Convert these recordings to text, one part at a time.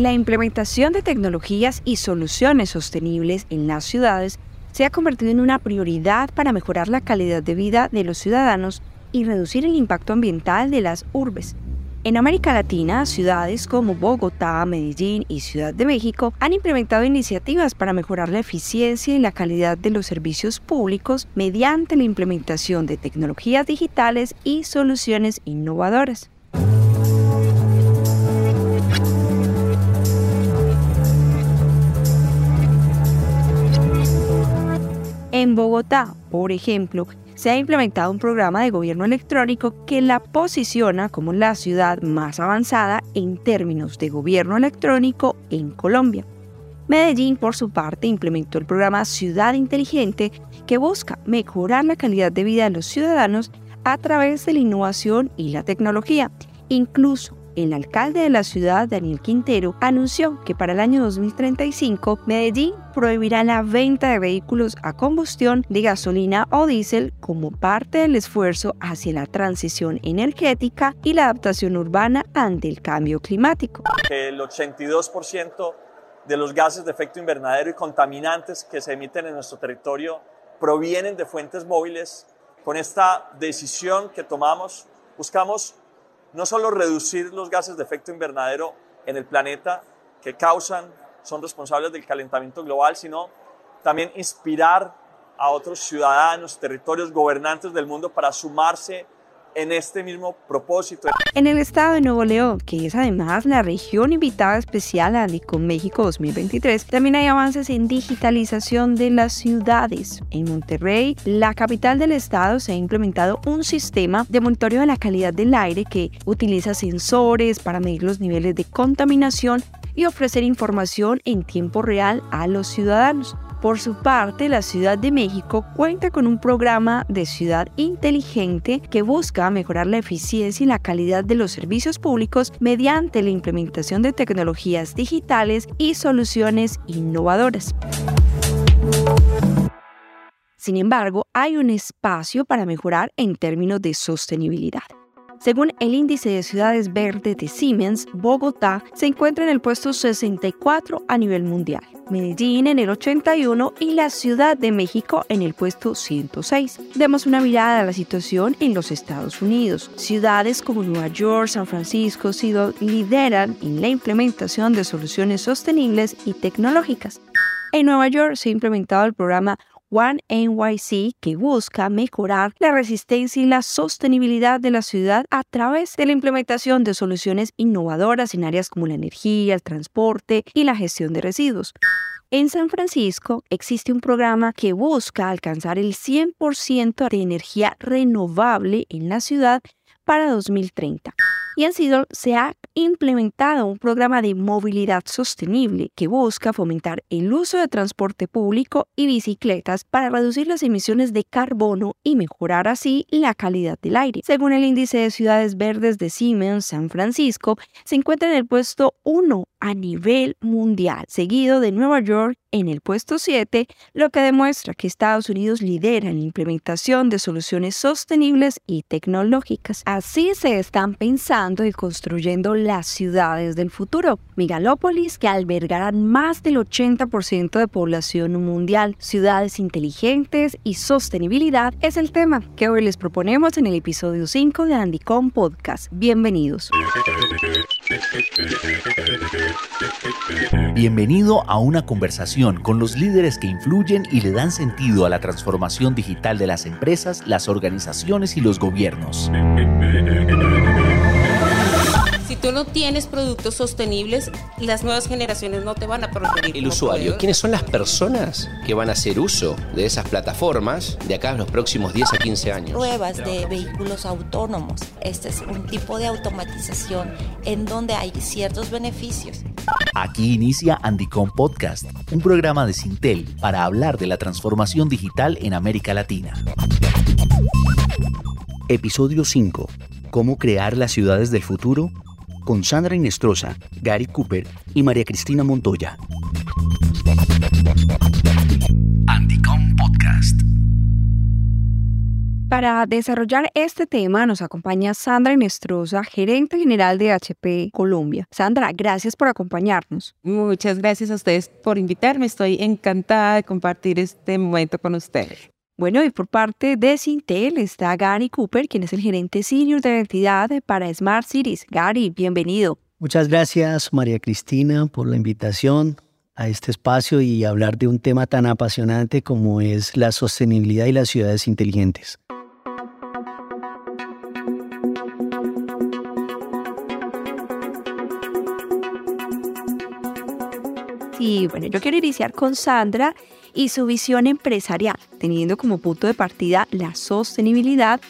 La implementación de tecnologías y soluciones sostenibles en las ciudades se ha convertido en una prioridad para mejorar la calidad de vida de los ciudadanos y reducir el impacto ambiental de las urbes. En América Latina, ciudades como Bogotá, Medellín y Ciudad de México han implementado iniciativas para mejorar la eficiencia y la calidad de los servicios públicos mediante la implementación de tecnologías digitales y soluciones innovadoras. En Bogotá, por ejemplo, se ha implementado un programa de gobierno electrónico que la posiciona como la ciudad más avanzada en términos de gobierno electrónico en Colombia. Medellín, por su parte, implementó el programa Ciudad Inteligente que busca mejorar la calidad de vida de los ciudadanos a través de la innovación y la tecnología. Incluso el alcalde de la ciudad, Daniel Quintero, anunció que para el año 2035 Medellín prohibirá la venta de vehículos a combustión de gasolina o diésel como parte del esfuerzo hacia la transición energética y la adaptación urbana ante el cambio climático. El 82% de los gases de efecto invernadero y contaminantes que se emiten en nuestro territorio provienen de fuentes móviles. Con esta decisión que tomamos, buscamos no solo reducir los gases de efecto invernadero en el planeta que causan, son responsables del calentamiento global, sino también inspirar a otros ciudadanos, territorios, gobernantes del mundo para sumarse en este mismo propósito. En el estado de Nuevo León, que es además la región invitada especial a con México 2023, también hay avances en digitalización de las ciudades. En Monterrey, la capital del estado, se ha implementado un sistema de monitoreo de la calidad del aire que utiliza sensores para medir los niveles de contaminación y ofrecer información en tiempo real a los ciudadanos. Por su parte, la Ciudad de México cuenta con un programa de ciudad inteligente que busca mejorar la eficiencia y la calidad de los servicios públicos mediante la implementación de tecnologías digitales y soluciones innovadoras. Sin embargo, hay un espacio para mejorar en términos de sostenibilidad. Según el índice de ciudades verdes de Siemens, Bogotá se encuentra en el puesto 64 a nivel mundial, Medellín en el 81 y la Ciudad de México en el puesto 106. Demos una mirada a la situación en los Estados Unidos. Ciudades como Nueva York, San Francisco, Seattle lideran en la implementación de soluciones sostenibles y tecnológicas. En Nueva York se ha implementado el programa One NYC que busca mejorar la resistencia y la sostenibilidad de la ciudad a través de la implementación de soluciones innovadoras en áreas como la energía, el transporte y la gestión de residuos. En San Francisco existe un programa que busca alcanzar el 100% de energía renovable en la ciudad para 2030 y en Seattle se ha implementado un programa de movilidad sostenible que busca fomentar el uso de transporte público y bicicletas para reducir las emisiones de carbono y mejorar así la calidad del aire. Según el índice de ciudades verdes de Siemens, San Francisco se encuentra en el puesto 1 a nivel mundial, seguido de Nueva York en el puesto 7, lo que demuestra que Estados Unidos lidera en la implementación de soluciones sostenibles y tecnológicas. Así se están pensando y construyendo las ciudades del futuro, megalópolis que albergarán más del 80% de población mundial. Ciudades inteligentes y sostenibilidad es el tema que hoy les proponemos en el episodio 5 de Andycom Podcast. Bienvenidos. Bienvenido a una conversación con los líderes que influyen y le dan sentido a la transformación digital de las empresas, las organizaciones y los gobiernos tú no tienes productos sostenibles, las nuevas generaciones no te van a preferir. El usuario, ¿quiénes son las personas que van a hacer uso de esas plataformas de acá a los próximos 10 a 15 años? Pruebas de vehículos autónomos. Este es un tipo de automatización en donde hay ciertos beneficios. Aquí inicia Andicom Podcast, un programa de Sintel para hablar de la transformación digital en América Latina. Episodio 5. ¿Cómo crear las ciudades del futuro? Con Sandra Inestrosa, Gary Cooper y María Cristina Montoya. Andicom Podcast. Para desarrollar este tema nos acompaña Sandra Inestrosa, gerente general de HP Colombia. Sandra, gracias por acompañarnos. Muchas gracias a ustedes por invitarme. Estoy encantada de compartir este momento con ustedes. Bueno, y por parte de Sintel está Gary Cooper, quien es el gerente senior de la entidad para Smart Cities. Gary, bienvenido. Muchas gracias, María Cristina, por la invitación a este espacio y hablar de un tema tan apasionante como es la sostenibilidad y las ciudades inteligentes. Y bueno, yo quiero iniciar con Sandra y su visión empresarial, teniendo como punto de partida la sostenibilidad.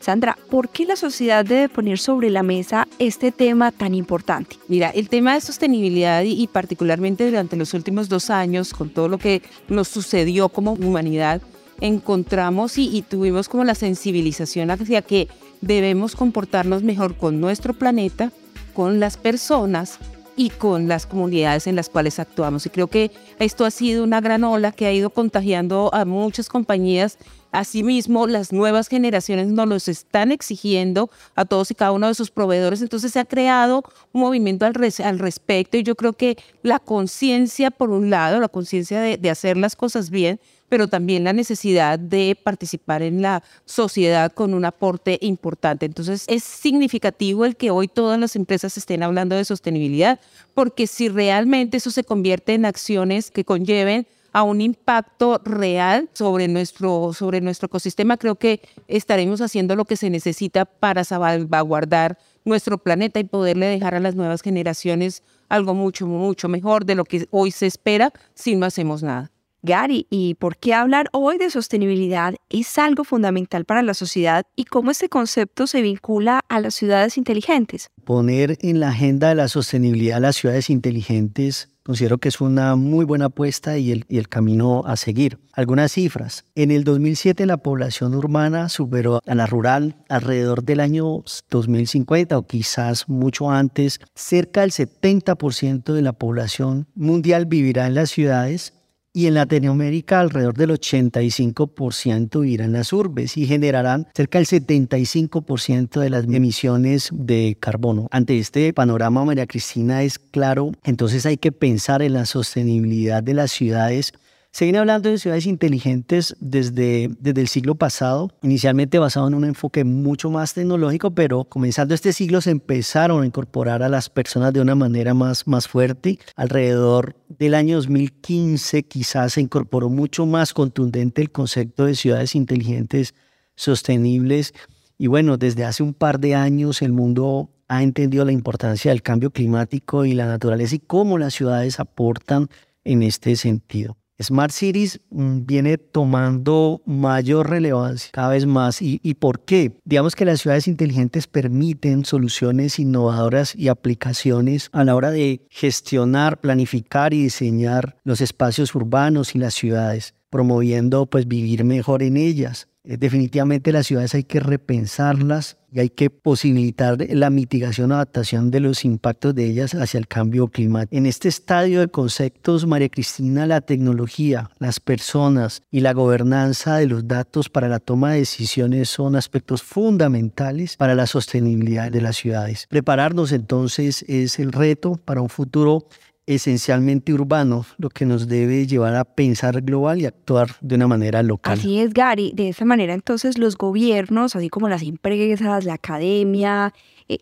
Sandra, ¿por qué la sociedad debe poner sobre la mesa este tema tan importante? Mira, el tema de sostenibilidad y, particularmente durante los últimos dos años, con todo lo que nos sucedió como humanidad, encontramos y, y tuvimos como la sensibilización hacia que debemos comportarnos mejor con nuestro planeta, con las personas y con las comunidades en las cuales actuamos. Y creo que esto ha sido una gran ola que ha ido contagiando a muchas compañías. Asimismo, las nuevas generaciones nos los están exigiendo a todos y cada uno de sus proveedores. Entonces se ha creado un movimiento al, respecto y yo creo que la conciencia, por un lado, la conciencia de, de hacer las cosas bien, pero también la necesidad de participar en la sociedad con un aporte importante. Entonces, es significativo el que hoy todas las empresas estén hablando de sostenibilidad, porque si realmente eso se convierte en acciones que conlleven a un impacto real sobre nuestro, sobre nuestro ecosistema, creo que estaremos haciendo lo que se necesita para salvaguardar nuestro planeta y poderle dejar a las nuevas generaciones algo mucho, mucho mejor de lo que hoy se espera si no hacemos nada. Gary, ¿y por qué hablar hoy de sostenibilidad es algo fundamental para la sociedad y cómo este concepto se vincula a las ciudades inteligentes? Poner en la agenda de la sostenibilidad las ciudades inteligentes considero que es una muy buena apuesta y el, el, camino a seguir. Algunas cifras. En el 2007 la población urbana superó a la rural alrededor del año 2050 o quizás mucho antes. Cerca del 70% de la población mundial vivirá en las ciudades y en Latinoamérica alrededor del 85% irán las urbes y generarán cerca del 75% de las emisiones de carbono. Ante este panorama, María Cristina, es claro, entonces hay que pensar en la sostenibilidad de las ciudades se hablando de ciudades inteligentes desde, desde el siglo pasado, inicialmente basado en un enfoque mucho más tecnológico, pero comenzando este siglo se empezaron a incorporar a las personas de una manera más, más fuerte. Alrededor del año 2015 quizás se incorporó mucho más contundente el concepto de ciudades inteligentes sostenibles. Y bueno, desde hace un par de años el mundo ha entendido la importancia del cambio climático y la naturaleza y cómo las ciudades aportan en este sentido. Smart Cities mm, viene tomando mayor relevancia cada vez más. ¿Y, ¿Y, por qué? Digamos que las ciudades inteligentes permiten soluciones innovadoras y aplicaciones a la hora de gestionar, planificar y diseñar los espacios urbanos y las ciudades, promoviendo pues vivir mejor en ellas. Eh, definitivamente las ciudades hay que repensarlas y hay que posibilitar la mitigación o adaptación de los impactos de ellas hacia el cambio climático. En este estadio de conceptos, María Cristina, la tecnología, las personas y la gobernanza de los datos para la toma de decisiones son aspectos fundamentales para la sostenibilidad de las ciudades. Prepararnos entonces es el reto para un futuro esencialmente urbano, lo que nos debe llevar a pensar global y actuar de una manera local. Así es, Gary. De esa manera, entonces, los gobiernos, así como las empresas, la academia,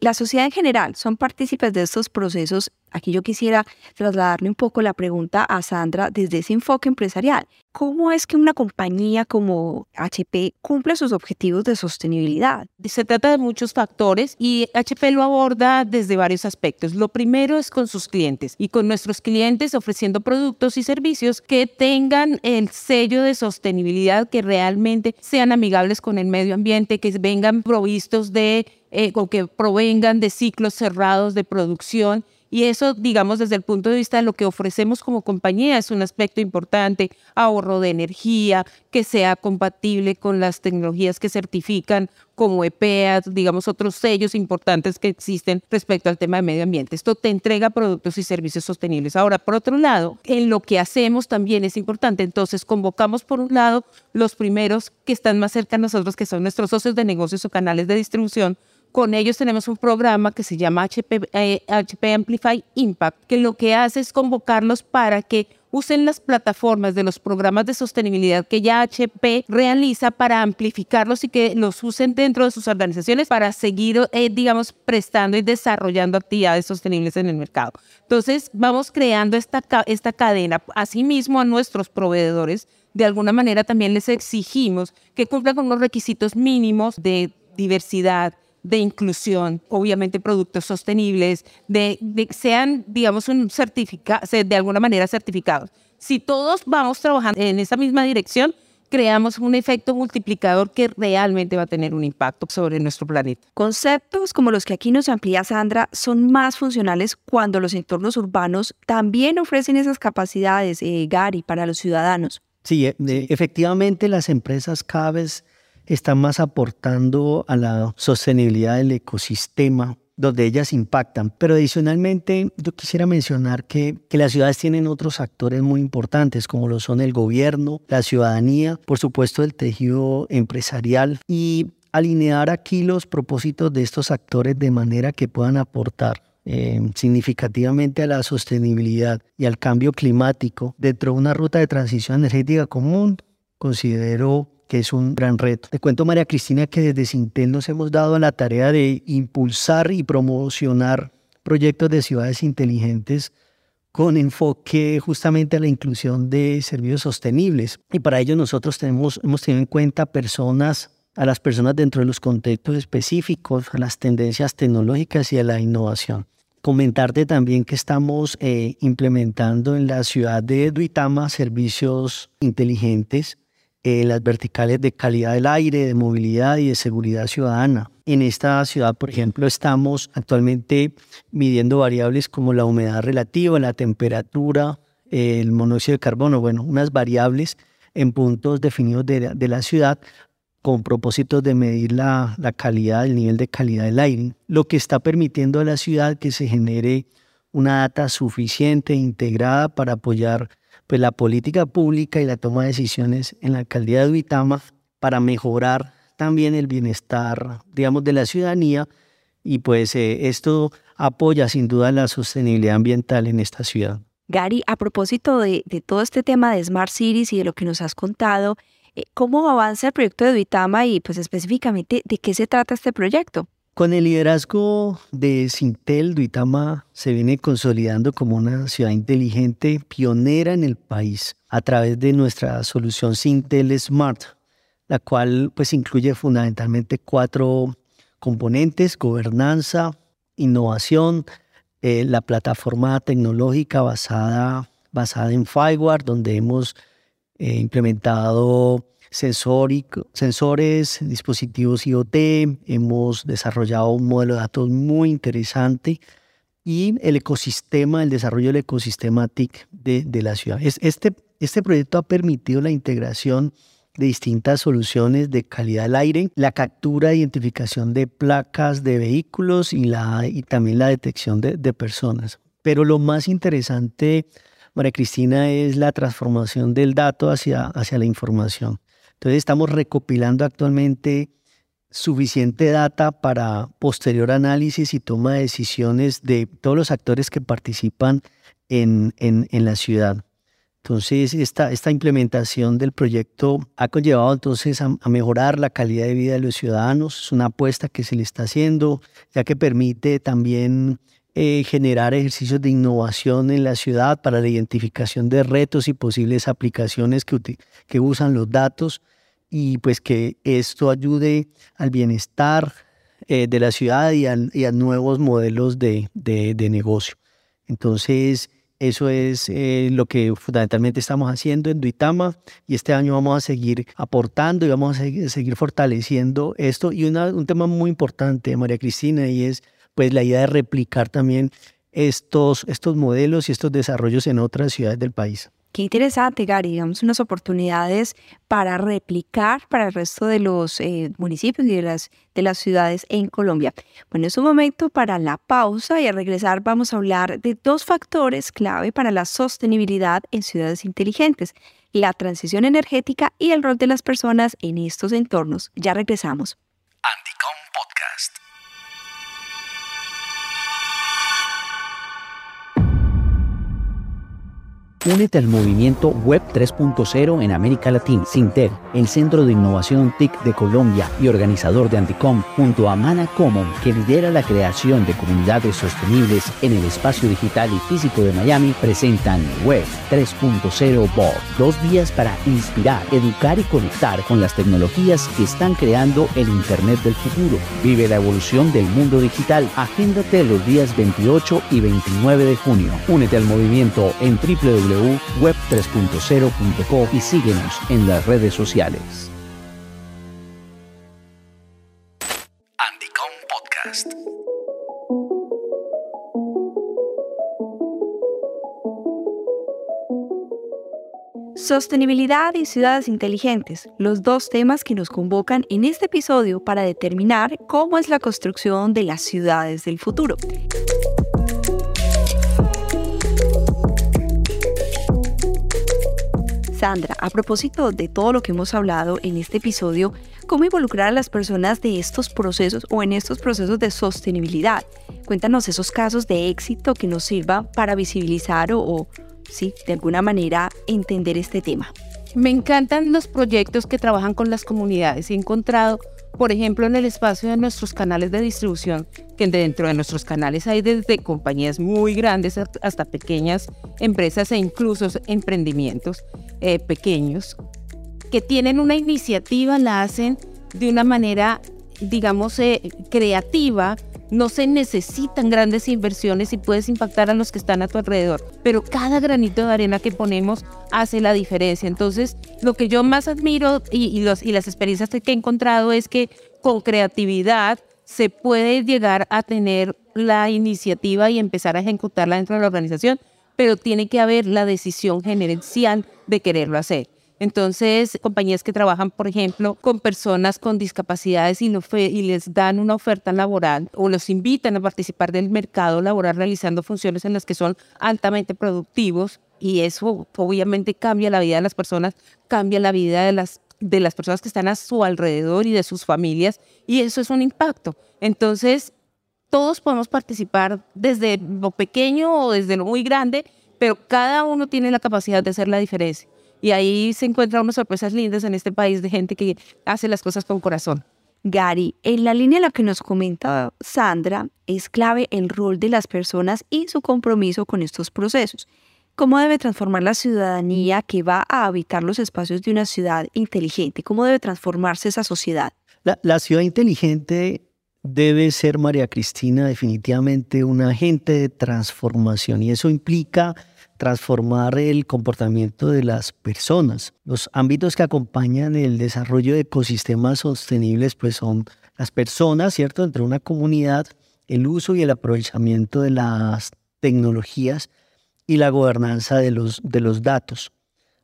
la sociedad en general, son partícipes de estos procesos Aquí yo quisiera trasladarle un poco la pregunta a Sandra desde ese enfoque empresarial. ¿Cómo es que una compañía como HP cumple sus objetivos de sostenibilidad? Se trata de muchos factores y HP lo aborda desde varios aspectos. Lo primero es con sus clientes y con nuestros clientes ofreciendo productos y servicios que tengan el sello de sostenibilidad, que realmente sean amigables con el medio ambiente, que vengan provistos de, eh, o que provengan de ciclos cerrados de producción Y eso, digamos, desde el punto de vista de lo que ofrecemos como compañía es un aspecto importante, ahorro de energía, que sea compatible con las tecnologías que certifican como EPEA, digamos, otros sellos importantes que existen respecto al tema de medio ambiente. Esto te entrega productos y servicios sostenibles. Ahora, por otro lado, en lo que hacemos también es importante. Entonces, convocamos por un lado los primeros que están más cerca a nosotros, que son nuestros socios de negocios o canales de distribución, con ellos tenemos un programa que se llama HP, HP, Amplify Impact, que lo que hace es convocarlos para que usen las plataformas de los programas de sostenibilidad que ya HP realiza para amplificarlos y que los usen dentro de sus organizaciones para seguir, eh, digamos, prestando y desarrollando actividades sostenibles en el mercado. Entonces, vamos creando esta, esta cadena. Asimismo, a nuestros proveedores, de alguna manera también les exigimos que cumplan con los requisitos mínimos de diversidad, de inclusión, obviamente productos sostenibles, de, sean, digamos, un certificado, de alguna manera certificados. Si todos vamos trabajando en esa misma dirección, creamos un efecto multiplicador que realmente va a tener un impacto sobre nuestro planeta. Conceptos como los que aquí nos amplía Sandra son más funcionales cuando los entornos urbanos también ofrecen esas capacidades, eh, Gary, para los ciudadanos. Sí, e, efectivamente las empresas cada vez están más aportando a la sostenibilidad del ecosistema donde ellas impactan. Pero adicionalmente yo quisiera mencionar que, que, las ciudades tienen otros actores muy importantes, como lo son el gobierno, la ciudadanía, por supuesto el tejido empresarial y alinear aquí los propósitos de estos actores de manera que puedan aportar eh, significativamente a la sostenibilidad y al cambio climático dentro de una ruta de transición energética común, considero que es un gran reto. Te cuento, María Cristina, que desde Sintel nos hemos dado a la tarea de impulsar y promocionar proyectos de ciudades inteligentes con enfoque justamente a la inclusión de servicios sostenibles. Y para ello nosotros tenemos, hemos tenido en cuenta personas, a las personas dentro de los contextos específicos, a las tendencias tecnológicas y a la innovación. Comentarte también que estamos eh, implementando en la ciudad de Duitama servicios inteligentes eh, las verticales de calidad del aire, de movilidad y de seguridad ciudadana. En esta ciudad, por ejemplo, estamos actualmente midiendo variables como la humedad relativa, la temperatura, el monóxido de carbono, bueno, unas variables en puntos definidos de, la ciudad con propósitos de medir la, la, calidad, el nivel de calidad del aire, lo que está permitiendo a la ciudad que se genere una data suficiente integrada para apoyar pues, la política pública y la toma de decisiones en la alcaldía de Duitama para mejorar también el bienestar, digamos, de la ciudadanía y pues eh, esto apoya sin duda la sostenibilidad ambiental en esta ciudad. Gary, a propósito de, todo este tema de Smart Cities y de lo que nos has contado, eh, ¿cómo avanza el proyecto de Duitama y pues específicamente de qué se trata este proyecto? Con el liderazgo de Sintel, Duitama se viene consolidando como una ciudad inteligente pionera en el país a través de nuestra solución Sintel Smart, la cual pues incluye fundamentalmente cuatro componentes, gobernanza, innovación, eh, la plataforma tecnológica basada, basada en Fireware, donde hemos eh, implementado sensores, dispositivos IoT, hemos desarrollado un modelo de datos muy interesante y el ecosistema, el desarrollo del ecosistema TIC de, la ciudad. Este, este proyecto ha permitido la integración de distintas soluciones de calidad del aire, la captura e identificación de placas de vehículos y, la, también la detección de, de personas. Pero lo más interesante, María Cristina, es la transformación del dato hacia, hacia la información. Entonces estamos recopilando actualmente suficiente data para posterior análisis y toma de decisiones de todos los actores que participan en, en, la ciudad. Entonces, esta, esta implementación del proyecto ha conllevado entonces a, mejorar la calidad de vida de los ciudadanos. Es una apuesta que se le está haciendo, ya que permite también eh, generar ejercicios de innovación en la ciudad para la identificación de retos y posibles aplicaciones que, que usan los datos y pues que esto ayude al bienestar eh, de la ciudad y a, nuevos modelos de, de, negocio. Entonces, eso es eh, lo que fundamentalmente estamos haciendo en Duitama y este año vamos a seguir aportando y vamos a seguir, fortaleciendo esto. Y un tema muy importante, María Cristina, y es pues la idea de replicar también estos, estos modelos y estos desarrollos en otras ciudades del país. Qué interesante, Gary. Digamos, unas oportunidades para replicar para el resto de los eh, municipios y de las, de las ciudades en Colombia. Bueno, es un momento para la pausa y al regresar vamos a hablar de dos factores clave para la sostenibilidad en ciudades inteligentes, la transición energética y el rol de las personas en estos entornos. Ya regresamos. Anticom Únete al movimiento Web 3.0 en América Latina. Sinter, el Centro de Innovación TIC de Colombia y organizador de Anticom, junto a Mana Common, que lidera la creación de comunidades sostenibles en el espacio digital y físico de Miami, presentan Web 3.0 BOD. Dos días para inspirar, educar y conectar con las tecnologías que están creando el Internet del futuro. Vive la evolución del mundo digital. Agéndate los días 28 y 29 de junio. Únete al movimiento en www www.web3.0.co y síguenos en las redes sociales. Anticom Podcast. Sostenibilidad y ciudades inteligentes, los dos temas que nos convocan en este episodio para determinar cómo es la construcción de las ciudades del futuro. Sandra, a propósito de todo lo que hemos hablado en este episodio, ¿cómo involucrar a las personas de estos procesos o en estos procesos de sostenibilidad? Cuéntanos esos casos de éxito que nos sirvan para visibilizar o, o sí, de alguna manera entender este tema. Me encantan los proyectos que trabajan con las comunidades. He encontrado por ejemplo, en el espacio de nuestros canales de distribución, que dentro de nuestros canales hay desde compañías muy grandes hasta pequeñas empresas e incluso emprendimientos eh, pequeños, que tienen una iniciativa, la hacen de una manera, digamos, eh, creativa, no se necesitan grandes inversiones y puedes impactar a los que están a tu alrededor, pero cada granito de arena que ponemos hace la diferencia. Entonces, lo que yo más admiro y, las experiencias que he encontrado es que con creatividad se puede llegar a tener la iniciativa y empezar a ejecutarla dentro de la organización, pero tiene que haber la decisión gerencial de quererlo hacer. Entonces, compañías que trabajan, por ejemplo, con personas con discapacidades y, les dan una oferta laboral o los invitan a participar del mercado laboral realizando funciones en las que son altamente productivos y eso obviamente cambia la vida de las personas, cambia la vida de las de las personas que están a su alrededor y de sus familias y eso es un impacto. Entonces, todos podemos participar desde lo pequeño o desde lo muy grande, pero cada uno tiene la capacidad de hacer la diferencia. Y ahí se encuentran unas sorpresas lindas en este país de gente que hace las cosas con corazón. Gary, en la línea en la que nos comenta Sandra, es clave el rol de las personas y su compromiso con estos procesos. ¿Cómo debe transformar la ciudadanía que va a habitar los espacios de una ciudad inteligente? ¿Cómo debe transformarse esa sociedad? La, la ciudad inteligente debe ser, María Cristina, definitivamente un agente de transformación y eso implica transformar el comportamiento de las personas. Los ámbitos que acompañan el desarrollo de ecosistemas sostenibles pues son las personas, ¿cierto? Entre una comunidad, el uso y el aprovechamiento de las tecnologías y la gobernanza de los, de los datos.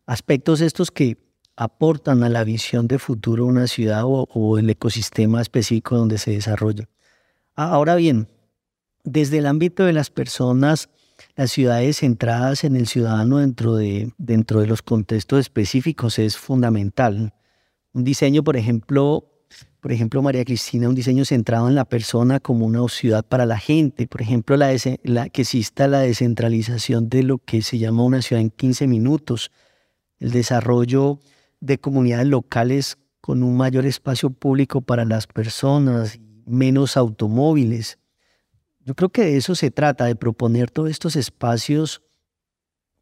Aspectos estos que aportan a la visión de futuro una ciudad o, o el ecosistema específico donde se desarrolla. Ahora bien, desde el ámbito de las personas, las ciudades centradas en el ciudadano dentro de, dentro de los contextos específicos es fundamental. Un diseño, por ejemplo, por ejemplo, María Cristina, un diseño centrado en la persona como una ciudad para la gente. Por ejemplo, la, que exista la descentralización de lo que se llama una ciudad en 15 minutos. El desarrollo de comunidades locales con un mayor espacio público para las personas, menos automóviles. Yo creo que de eso se trata, de proponer todos estos espacios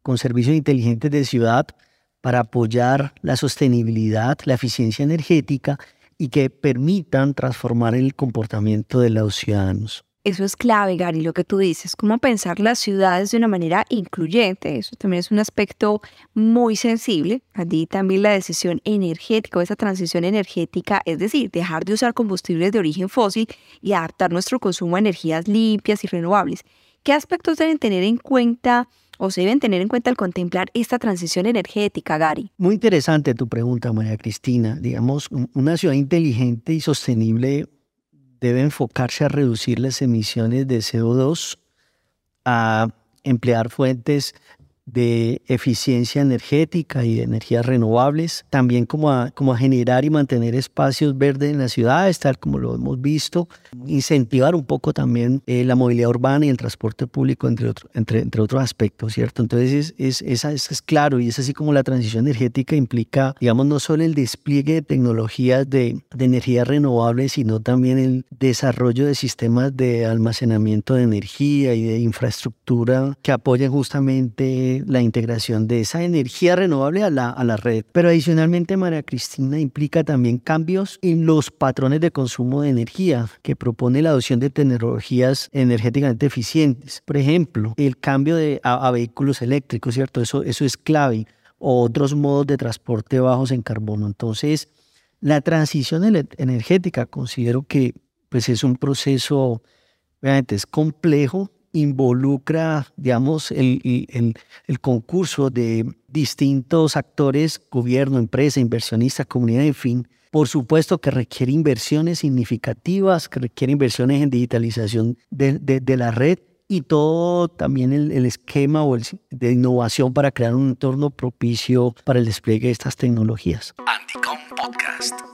con servicios inteligentes de ciudad para apoyar la sostenibilidad, la eficiencia energética y que permitan transformar el comportamiento de los ciudadanos. Eso es clave, Gary, lo que tú dices, cómo pensar las ciudades de una manera incluyente. Eso también es un aspecto muy sensible. Allí también la decisión energética esa transición energética, es decir, dejar de usar combustibles de origen fósil y adaptar nuestro consumo a energías limpias y renovables. ¿Qué aspectos deben tener en cuenta o se deben tener en cuenta al contemplar esta transición energética, Gary? Muy interesante tu pregunta, María Cristina. Digamos, una ciudad inteligente y sostenible debe enfocarse a reducir las emisiones de CO2, a emplear fuentes de eficiencia energética y de energías renovables, también como a, como a generar y mantener espacios verdes en las ciudades, tal como lo hemos visto, incentivar un poco también eh, la movilidad urbana y el transporte público, entre, otro, entre, entre otros aspectos, ¿cierto? Entonces, es, es, es, es, claro y es así como la transición energética implica, digamos, no solo el despliegue de tecnologías de, de energía renovable, sino también el desarrollo de sistemas de almacenamiento de energía y de infraestructura que apoyen justamente la integración de esa energía renovable a la, a la red. Pero adicionalmente, María Cristina, implica también cambios en los patrones de consumo de energía que propone la adopción de tecnologías energéticamente eficientes. Por ejemplo, el cambio de, a, vehículos eléctricos, ¿cierto? Eso, eso es clave. O otros modos de transporte bajos en carbono. Entonces, la transición energética considero que pues es un proceso, obviamente es complejo, involucra, digamos, el, el, concurso de distintos actores, gobierno, empresa, inversionista, comunidad, en fin. Por supuesto que requiere inversiones significativas, que requiere inversiones en digitalización de, de, de la red y todo también el, el esquema o el, de innovación para crear un entorno propicio para el despliegue de estas tecnologías. Anticom Podcast.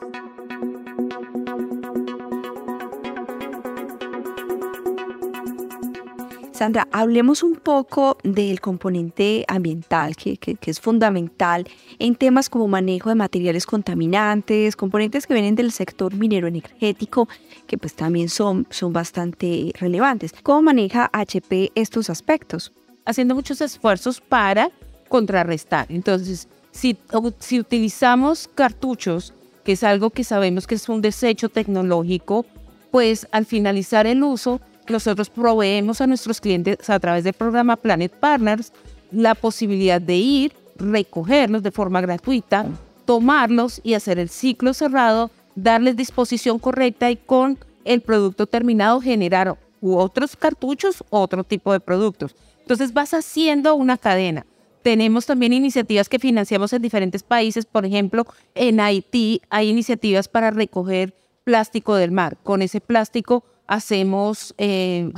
Sandra, hablemos un poco del componente ambiental, que, que, es fundamental en temas como manejo de materiales contaminantes, componentes que vienen del sector minero energético, que pues también son, son bastante relevantes. ¿Cómo maneja HP estos aspectos? Haciendo muchos esfuerzos para contrarrestar. Entonces, si, si utilizamos cartuchos, que es algo que sabemos que es un desecho tecnológico, pues al finalizar el uso nosotros proveemos a nuestros clientes a través del programa Planet Partners la posibilidad de ir, recogerlos de forma gratuita, tomarlos y hacer el ciclo cerrado, darles disposición correcta y con el producto terminado generar otros cartuchos, otro tipo de productos. Entonces vas haciendo una cadena. Tenemos también iniciativas que financiamos en diferentes países. Por ejemplo, en Haití hay iniciativas para recoger plástico del mar. Con ese plástico hacemos, eh,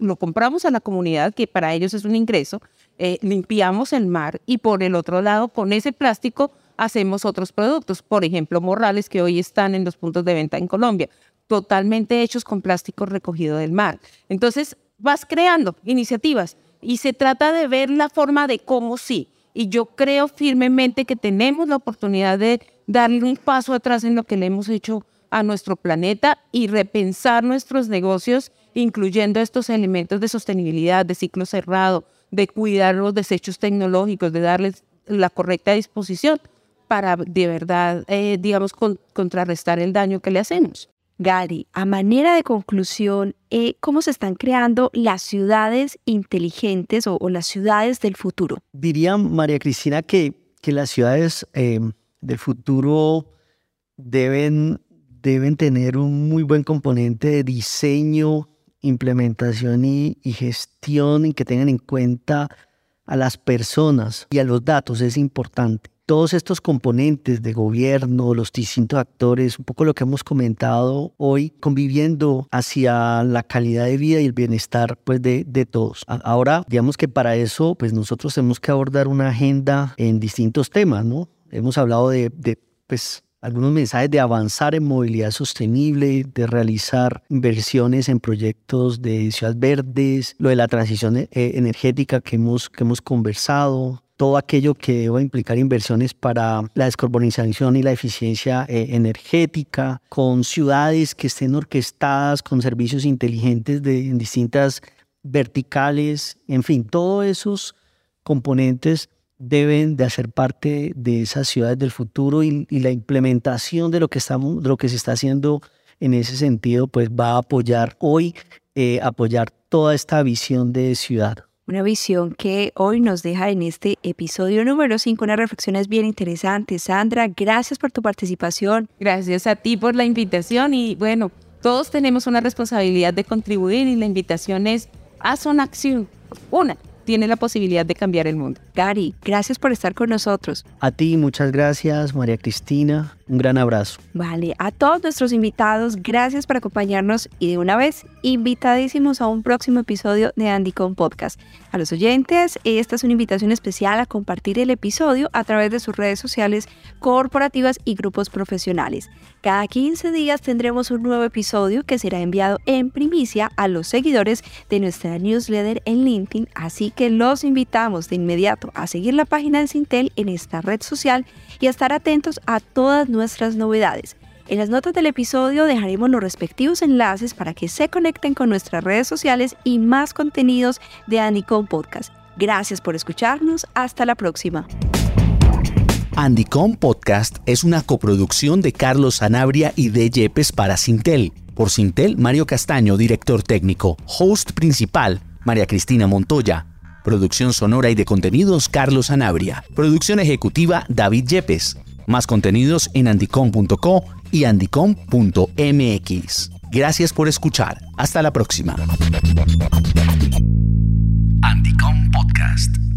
lo, compramos a la comunidad, que para ellos es un ingreso, eh, limpiamos el mar y por el otro lado, con ese plástico, hacemos otros productos, por ejemplo, morrales que hoy están en los puntos de venta en Colombia, totalmente hechos con plástico recogido del mar. Entonces, vas creando iniciativas y se trata de ver la forma de cómo sí. Y yo creo firmemente que tenemos la oportunidad de darle un paso atrás en lo que le hemos hecho a nuestro planeta y repensar nuestros negocios, incluyendo estos elementos de sostenibilidad, de ciclo cerrado, de cuidar los desechos tecnológicos, de darles la correcta disposición para de verdad, eh, digamos, con, contrarrestar el daño que le hacemos. Gary, a manera de conclusión, eh, ¿cómo se están creando las ciudades inteligentes o, o, las ciudades del futuro? Diría María Cristina que, que las ciudades eh, del futuro deben deben tener un muy buen componente de diseño, implementación y, gestión y que tengan en cuenta a las personas y a los datos, es importante. Todos estos componentes de gobierno, los distintos actores, un poco lo que hemos comentado hoy, conviviendo hacia la calidad de vida y el bienestar pues, de, de todos. Ahora, digamos que para eso, pues nosotros tenemos que abordar una agenda en distintos temas, ¿no? Hemos hablado de, de pues, algunos mensajes de avanzar en movilidad sostenible, de realizar inversiones en proyectos de ciudades verdes, lo de la transición eh, energética que hemos, que hemos conversado, todo aquello que deba implicar inversiones para la descarbonización y la eficiencia eh, energética, con ciudades que estén orquestadas con servicios inteligentes de, en distintas verticales, en fin, todos esos componentes deben de hacer parte de esas ciudades del futuro y, y, la implementación de lo que estamos, de lo que se está haciendo en ese sentido, pues va a apoyar hoy, eh, apoyar toda esta visión de ciudad. Una visión que hoy nos deja en este episodio número 5 unas reflexiones bien interesantes. Sandra, gracias por tu participación. Gracias a ti por la invitación y bueno, todos tenemos una responsabilidad de contribuir y la invitación es haz una acción, una, tiene la posibilidad de cambiar el mundo. Gary, gracias por estar con nosotros. A ti, muchas gracias, María Cristina. Un gran abrazo. Vale, a todos nuestros invitados, gracias por acompañarnos y de una vez, invitadísimos a un próximo episodio de Andycom Podcast. A los oyentes, esta es una invitación especial a compartir el episodio a través de sus redes sociales corporativas y grupos profesionales. Cada 15 días tendremos un nuevo episodio que será enviado en primicia a los seguidores de nuestra newsletter en LinkedIn, así que los invitamos de inmediato a seguir la página de Sintel en esta red social y a estar atentos a todas nuestras novedades. En las notas del episodio dejaremos los respectivos enlaces para que se conecten con nuestras redes sociales y más contenidos de Andycom Podcast. Gracias por escucharnos. Hasta la próxima. Andycom Podcast es una coproducción de Carlos Sanabria y de Yepes para Sintel. Por Sintel, Mario Castaño, director técnico. Host principal, María Cristina Montoya. Producción sonora y de contenidos, Carlos Sanabria. Producción ejecutiva, David Yepes. Más contenidos en andicom.co y andicom.mx. Gracias por escuchar. Hasta la próxima. Andicom Podcast.